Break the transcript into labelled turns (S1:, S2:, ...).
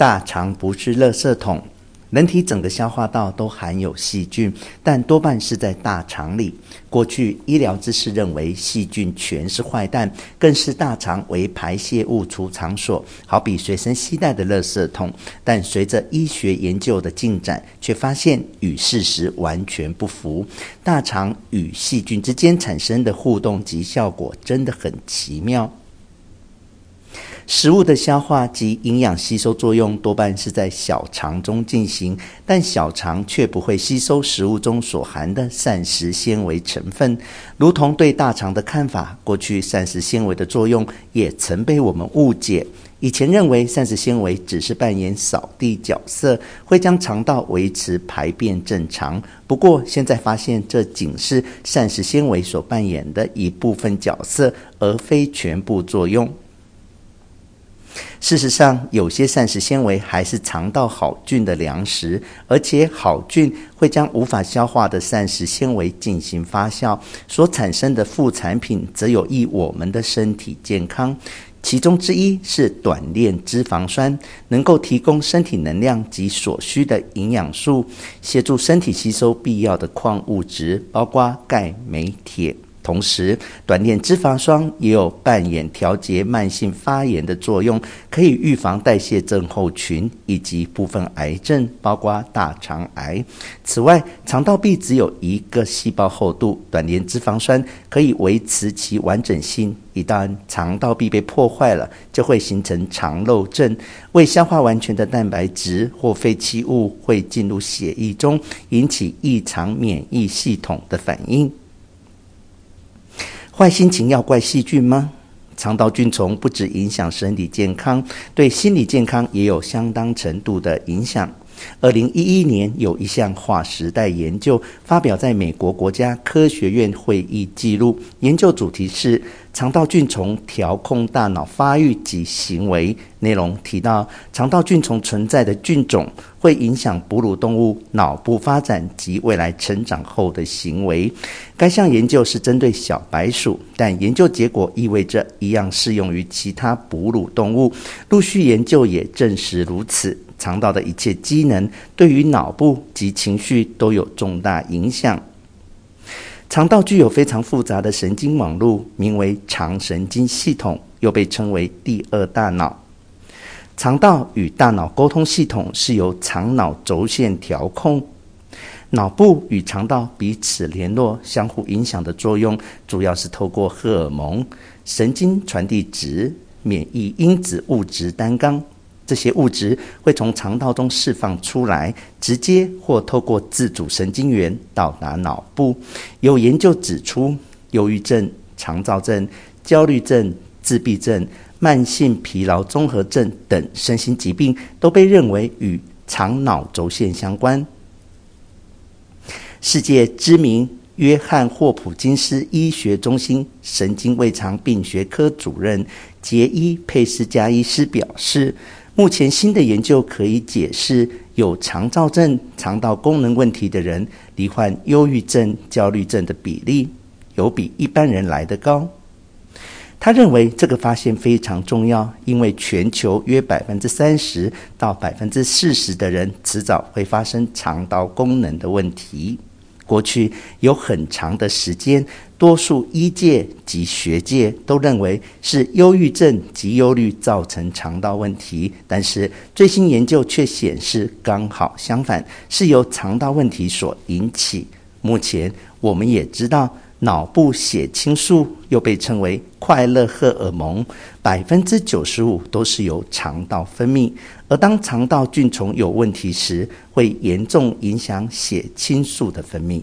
S1: 大肠不是垃圾桶。人体整个消化道都含有细菌，但多半是在大肠里。过去医疗知识认为细菌全是坏蛋，更视大肠为排泄物储藏所，好比随身携带的垃圾桶。但随着医学研究的进展，却发现与事实完全不符。大肠与细菌之间产生的互动及效果真的很奇妙。食物的消化及营养吸收作用多半是在小肠中进行，但小肠却不会吸收食物中所含的膳食纤维成分。如同对大肠的看法，过去膳食纤维的作用也曾被我们误解。以前认为膳食纤维只是扮演扫地角色，会将肠道维持排便正常。不过现在发现，这仅是膳食纤维所扮演的一部分角色，而非全部作用。事实上，有些膳食纤维还是肠道好菌的粮食，而且好菌会将无法消化的膳食纤维进行发酵，所产生的副产品则有益我们的身体健康。其中之一是短链脂肪酸，能够提供身体能量及所需的营养素，协助身体吸收必要的矿物质，包括钙、镁、铁。同时，短链脂肪酸也有扮演调节慢性发炎的作用，可以预防代谢症候群以及部分癌症，包括大肠癌。此外，肠道壁只有一个细胞厚度，短链脂肪酸可以维持其完整性。一旦肠道壁被破坏了，就会形成肠漏症，未消化完全的蛋白质或废弃物会进入血液中，引起异常免疫系统的反应。坏心情要怪细菌吗？肠道菌虫不止影响身体健康，对心理健康也有相当程度的影响。二零一一年，有一项划时代研究发表在美国国家科学院会议记录。研究主题是肠道菌丛调控大脑发育及行为。内容提到，肠道菌丛存在的菌种会影响哺乳动物脑部发展及未来成长后的行为。该项研究是针对小白鼠，但研究结果意味着一样适用于其他哺乳动物。陆续研究也证实如此。肠道的一切机能对于脑部及情绪都有重大影响。肠道具有非常复杂的神经网络，名为肠神经系统，又被称为第二大脑。肠道与大脑沟通系统是由肠脑轴线调控。脑部与肠道彼此联络、相互影响的作用，主要是透过荷尔蒙、神经传递质、免疫因子物质单纲。这些物质会从肠道中释放出来，直接或透过自主神经元到达脑部。有研究指出，忧郁症、肠躁症、焦虑症、自闭症、慢性疲劳综合症等身心疾病都被认为与肠脑轴线相关。世界知名约翰霍普金斯医学中心神经胃肠病学科主任杰伊佩斯加医师表示。目前新的研究可以解释，有肠躁症、肠道功能问题的人罹患忧郁症、焦虑症的比例有比一般人来得高。他认为这个发现非常重要，因为全球约百分之三十到百分之四十的人迟早会发生肠道功能的问题。过去有很长的时间，多数医界及学界都认为是忧郁症及忧虑造成肠道问题，但是最新研究却显示刚好相反，是由肠道问题所引起。目前我们也知道。脑部血清素又被称为快乐荷尔蒙，百分之九十五都是由肠道分泌。而当肠道菌丛有问题时，会严重影响血清素的分泌。